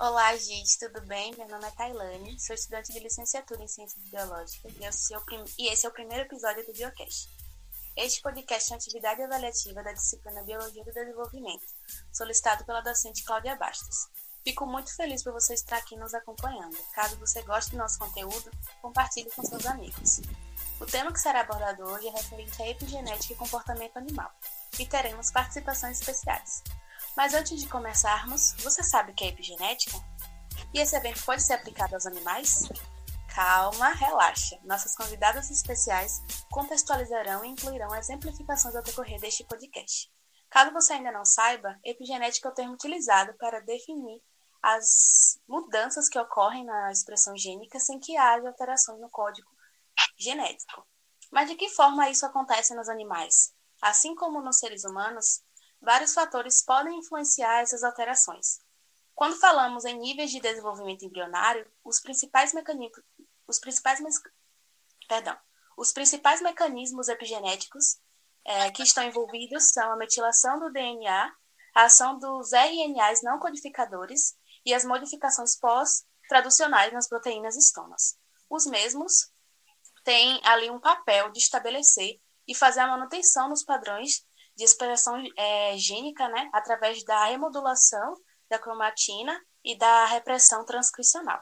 Olá, gente, tudo bem? Meu nome é Tailane, sou estudante de licenciatura em Ciências Biológicas e esse é o, primeiro episódio do Biocast. Este podcast é uma atividade avaliativa da disciplina Biologia do Desenvolvimento, solicitado pela docente Cláudia Bastos. Fico muito feliz por você estar aqui nos acompanhando. Caso você goste do nosso conteúdo, compartilhe com seus amigos. O tema que será abordado hoje é referente à epigenética e comportamento animal, e teremos participações especiais. Mas antes de começarmos, você sabe o que é epigenética? E esse evento pode ser aplicado aos animais? Calma, relaxa. Nossas convidadas especiais contextualizarão e incluirão exemplificações ao decorrer deste podcast. Caso você ainda não saiba, epigenética é o termo utilizado para definir as mudanças que ocorrem na expressão gênica sem que haja alterações no código genético. Mas de que forma isso acontece nos animais? Assim como nos seres humanos, vários fatores podem influenciar essas alterações. Quando falamos em níveis de desenvolvimento embrionário, os principais mecanismos, os principais, perdão, os principais mecanismos epigenéticos é, que estão envolvidos são a metilação do DNA, a ação dos RNAs não codificadores e as modificações pós-traducionais nas proteínas estomas. Os mesmos têm ali um papel de estabelecer e fazer a manutenção nos padrões de expressão é, gênica, né, através da remodulação da cromatina e da repressão transcricional.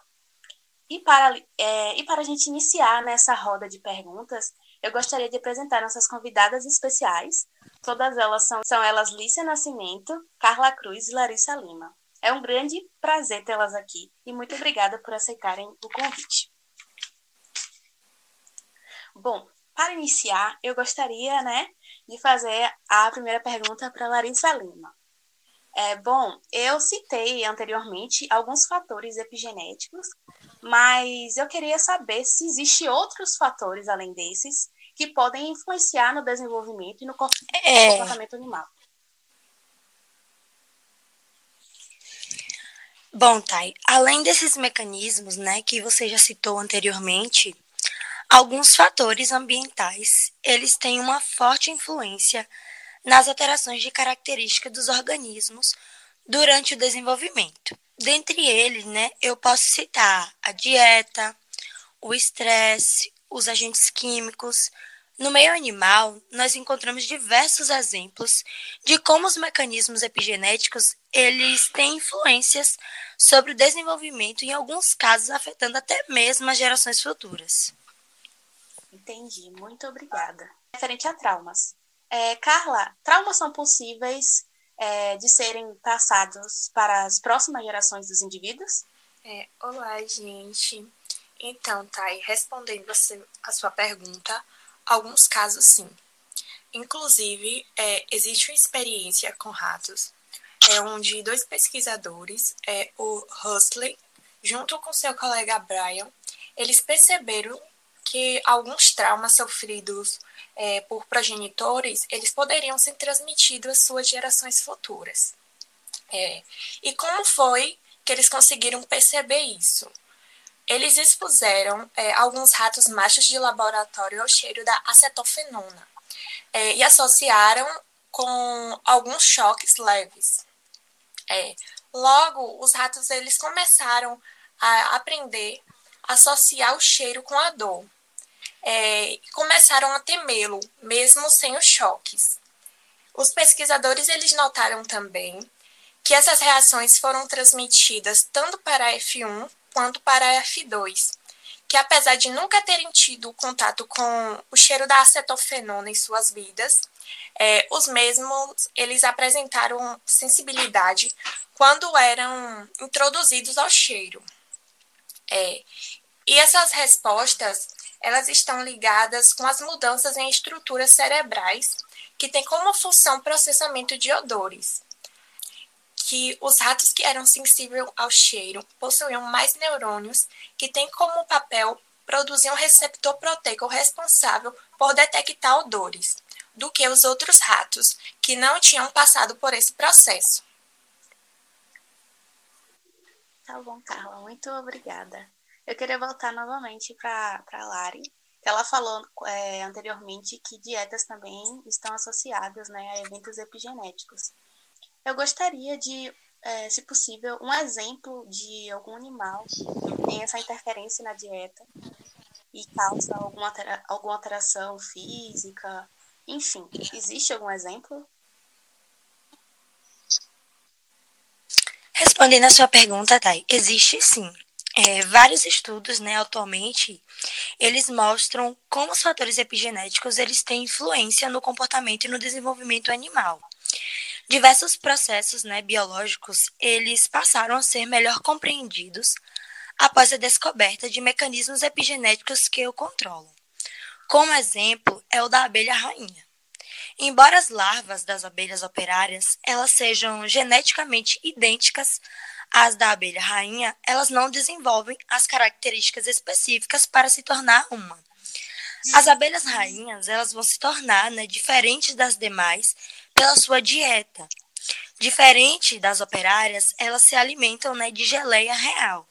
E para, é, e para a gente iniciar nessa roda de perguntas, eu gostaria de apresentar nossas convidadas especiais. Todas elas são, são elas Lícia Nascimento, Carla Cruz e Larissa Lima. É um grande prazer tê-las aqui e muito obrigada por aceitarem o convite. Bom, para iniciar, eu gostaria, né, de fazer a primeira pergunta para Larissa Lima. É, bom, eu citei anteriormente alguns fatores epigenéticos, mas eu queria saber se existem outros fatores além desses que podem influenciar no desenvolvimento e no é. comportamento é... animal. Bom, Thay, além desses mecanismos, né, que você já citou anteriormente, Alguns fatores ambientais, eles têm uma forte influência nas alterações de característica dos organismos durante o desenvolvimento. Dentre eles, né, eu posso citar a dieta, o estresse, os agentes químicos. No meio animal, nós encontramos diversos exemplos de como os mecanismos epigenéticos eles têm influências sobre o desenvolvimento, em alguns casos afetando até mesmo as gerações futuras. Entendi, muito obrigada. Referente a traumas. É, Carla, traumas são possíveis é, de serem passados para as próximas gerações dos indivíduos? É, olá, gente. Então, Thay, respondendo a sua pergunta, alguns casos sim. Inclusive, é, existe uma experiência com ratos, é, onde dois pesquisadores, é, o Huxley, junto com seu colega Brian, eles perceberam que alguns traumas sofridos é, por progenitores, eles poderiam ser transmitidos às suas gerações futuras. É, e como foi que eles conseguiram perceber isso? Eles expuseram é, alguns ratos machos de laboratório ao cheiro da acetofenona é, e associaram com alguns choques leves. É, logo, os ratos eles começaram a aprender a associar o cheiro com a dor é, começaram a temê-lo, mesmo sem os choques. Os pesquisadores eles notaram também que essas reações foram transmitidas tanto para a F1 quanto para a F2, que apesar de nunca terem tido contato com o cheiro da acetofenona em suas vidas, é, os mesmos eles apresentaram sensibilidade quando eram introduzidos ao cheiro. É, e essas respostas elas estão ligadas com as mudanças em estruturas cerebrais que têm como função processamento de odores. Que os ratos que eram sensíveis ao cheiro possuíam mais neurônios que têm como papel produzir um receptor proteico responsável por detectar odores, do que os outros ratos que não tinham passado por esse processo. Tá bom, Carla, muito obrigada. Eu queria voltar novamente para a Lari, ela falou é, anteriormente que dietas também estão associadas né, a eventos epigenéticos. Eu gostaria de é, se possível, um exemplo de algum animal que tem essa interferência na dieta e causa alguma, alguma alteração física. Enfim, existe algum exemplo? Respondendo a sua pergunta, Thay, existe sim. É, vários estudos, né, atualmente, eles mostram como os fatores epigenéticos eles têm influência no comportamento e no desenvolvimento animal. Diversos processos, né, biológicos, eles passaram a ser melhor compreendidos após a descoberta de mecanismos epigenéticos que o controlam. Como exemplo é o da abelha rainha. Embora as larvas das abelhas operárias elas sejam geneticamente idênticas às da abelha rainha, elas não desenvolvem as características específicas para se tornar uma. As abelhas rainhas elas vão se tornar né, diferentes das demais pela sua dieta. Diferente das operárias, elas se alimentam né, de geleia real.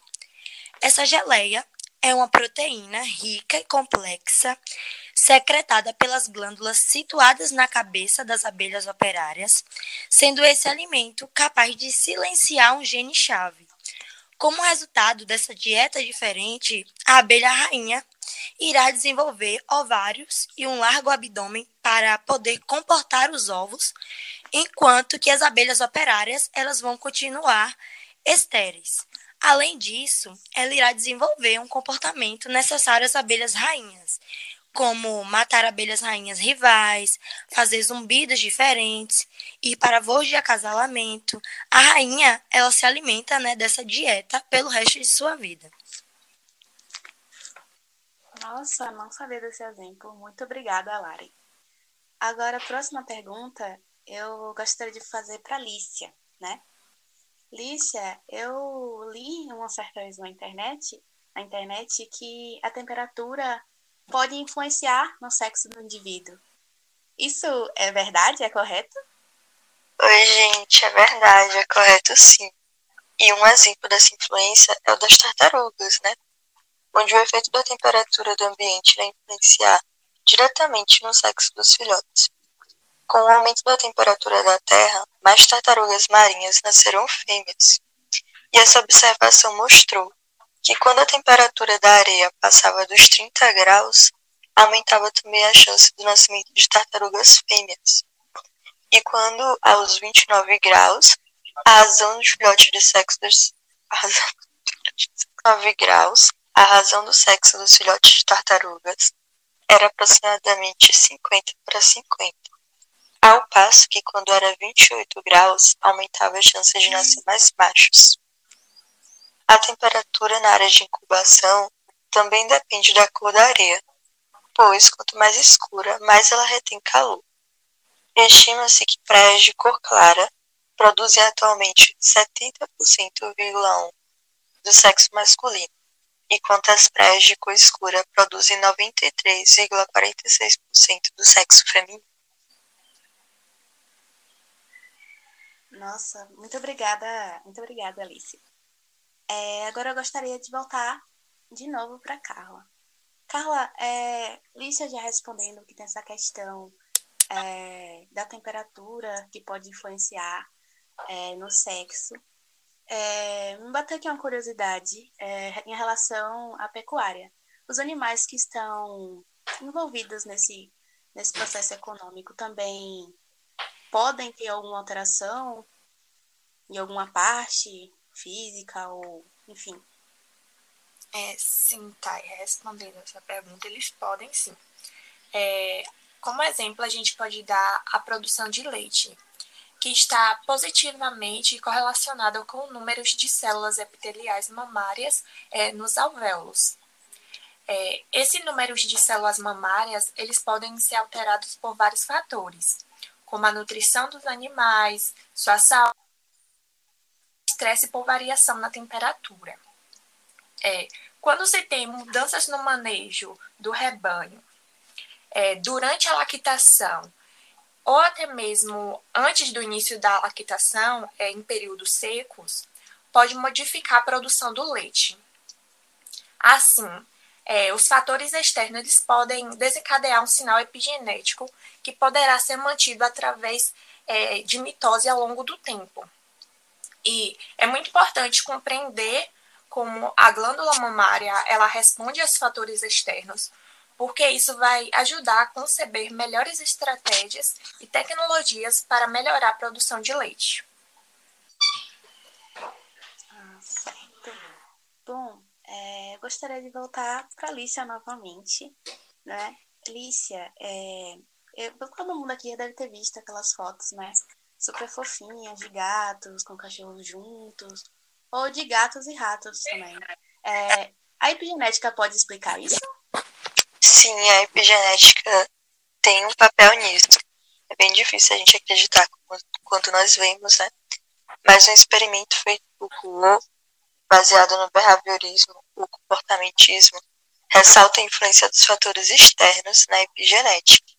Essa geleia é uma proteína rica e complexa secretada pelas glândulas situadas na cabeça das abelhas operárias, sendo esse alimento capaz de silenciar um gene-chave. Como resultado dessa dieta diferente, a abelha rainha irá desenvolver ovários e um largo abdômen para poder comportar os ovos, enquanto que as abelhas operárias elas vão continuar estéreis. Além disso, ela irá desenvolver um comportamento necessário às abelhas rainhas, como matar abelhas rainhas rivais, fazer zumbidos diferentes, ir para voos de acasalamento. A rainha, ela se alimenta né, dessa dieta pelo resto de sua vida. Nossa, não sabia desse exemplo. Muito obrigada, Lari. Agora, a próxima pergunta eu gostaria de fazer para Lícia, né? Lícia, eu li uma certa vez na internet, na internet que a temperatura pode influenciar no sexo do indivíduo. Isso é verdade? É correto? Oi, gente, é verdade, é correto sim. E um exemplo dessa influência é o das tartarugas, né? Onde o efeito da temperatura do ambiente vai influenciar diretamente no sexo dos filhotes. Com o aumento da temperatura da Terra, mais tartarugas marinhas nascerão fêmeas. E essa observação mostrou que quando a temperatura da areia passava dos 30 graus, aumentava também a chance do nascimento de tartarugas fêmeas. E quando aos 29 graus, a razão do filhote de sexo dos a razão 9 graus, a razão do sexo dos filhotes de tartarugas era aproximadamente 50 para 50. Ao passo que quando era 28 graus, aumentava a chance de nascer mais machos. A temperatura na área de incubação também depende da cor da areia, pois quanto mais escura, mais ela retém calor. Estima-se que praias de cor clara produzem atualmente 70,1% do sexo masculino, enquanto as praias de cor escura produzem 93,46% do sexo feminino. Nossa, muito obrigada, muito obrigada, Alice. É, agora eu gostaria de voltar de novo para Carla. Carla, é, Lícia já respondendo que tem essa questão é, da temperatura que pode influenciar é, no sexo. É, me bateu aqui uma curiosidade é, em relação à pecuária. Os animais que estão envolvidos nesse, nesse processo econômico também podem ter alguma alteração em alguma parte física ou enfim? É, sim, tá. Respondendo essa pergunta, eles podem sim. É, como exemplo, a gente pode dar a produção de leite, que está positivamente correlacionada com números de células epiteliais mamárias é, nos alvéolos. É, esse número de células mamárias, eles podem ser alterados por vários fatores, como a nutrição dos animais, sua saúde, estresse por variação na temperatura. É, quando você tem mudanças no manejo do rebanho, é, durante a lactação, ou até mesmo antes do início da lactação, é, em períodos secos, pode modificar a produção do leite. Assim, é, os fatores externos eles podem desencadear um sinal epigenético que poderá ser mantido através é, de mitose ao longo do tempo. E é muito importante compreender como a glândula mamária ela responde aos fatores externos, porque isso vai ajudar a conceber melhores estratégias e tecnologias para melhorar a produção de leite. Bom, é, gostaria de voltar para a Lícia novamente, né? Lícia, é, eu, todo mundo aqui deve ter visto aquelas fotos, né? Super fofinhas de gatos com cachorros juntos, ou de gatos e ratos também. É, a epigenética pode explicar isso? Sim, a epigenética tem um papel nisso. É bem difícil a gente acreditar quando nós vemos, né? Mas um experimento feito por Kuo, baseado no behaviorismo, o comportamentismo, ressalta a influência dos fatores externos na epigenética.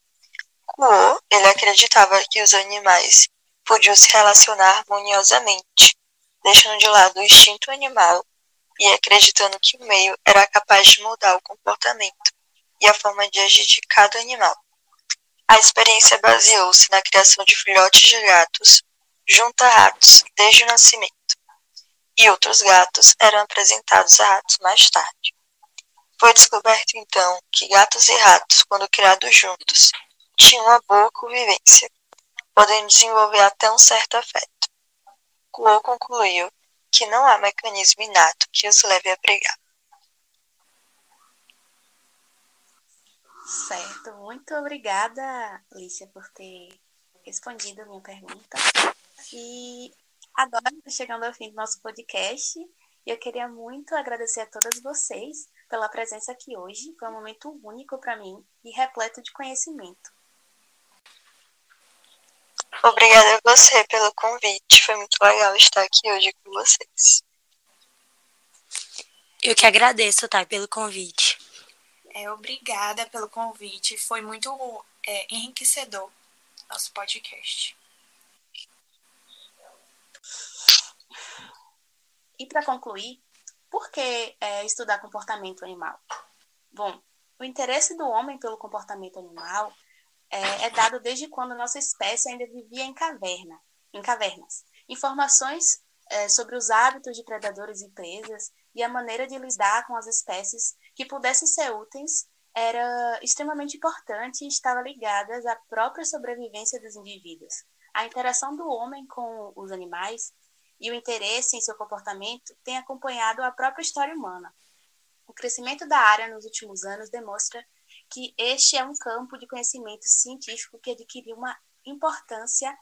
Kuo, ele acreditava que os animais podiam se relacionar harmoniosamente, deixando de lado o instinto animal e acreditando que o meio era capaz de mudar o comportamento e a forma de agir de cada animal. A experiência baseou-se na criação de filhotes de gatos junto a ratos desde o nascimento, e outros gatos eram apresentados a ratos mais tarde. Foi descoberto então que gatos e ratos, quando criados juntos, tinham uma boa convivência, podendo desenvolver até um certo afeto. Kuo concluiu que não há mecanismo inato que os leve a brigar. Certo, muito obrigada, Lícia, por ter respondido a minha pergunta. E agora, chegando ao fim do nosso podcast, eu queria muito agradecer a todas vocês pela presença aqui hoje. Foi um momento único para mim e repleto de conhecimento. Obrigada a você pelo convite. Foi muito legal estar aqui hoje com vocês. Eu que agradeço, Thay, pelo convite. É, obrigada pelo convite. Foi muito é, enriquecedor nosso podcast. E para concluir, por que é, estudar comportamento animal? Bom, o interesse do homem pelo comportamento animal é, é dado desde quando nossa espécie ainda vivia em caverna, em cavernas. Informações é, sobre os hábitos de predadores e presas e a maneira de lidar com as espécies que pudessem ser úteis era extremamente importante e estava ligadas à própria sobrevivência dos indivíduos. A interação do homem com os animais e o interesse em seu comportamento tem acompanhado a própria história humana. O crescimento da área nos últimos anos demonstra que este é um campo de conhecimento científico que adquiriu uma importância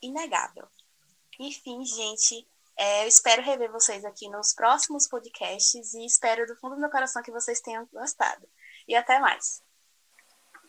inegável. Enfim, gente, é, eu espero rever vocês aqui nos próximos podcasts e espero do fundo do meu coração que vocês tenham gostado. E até mais!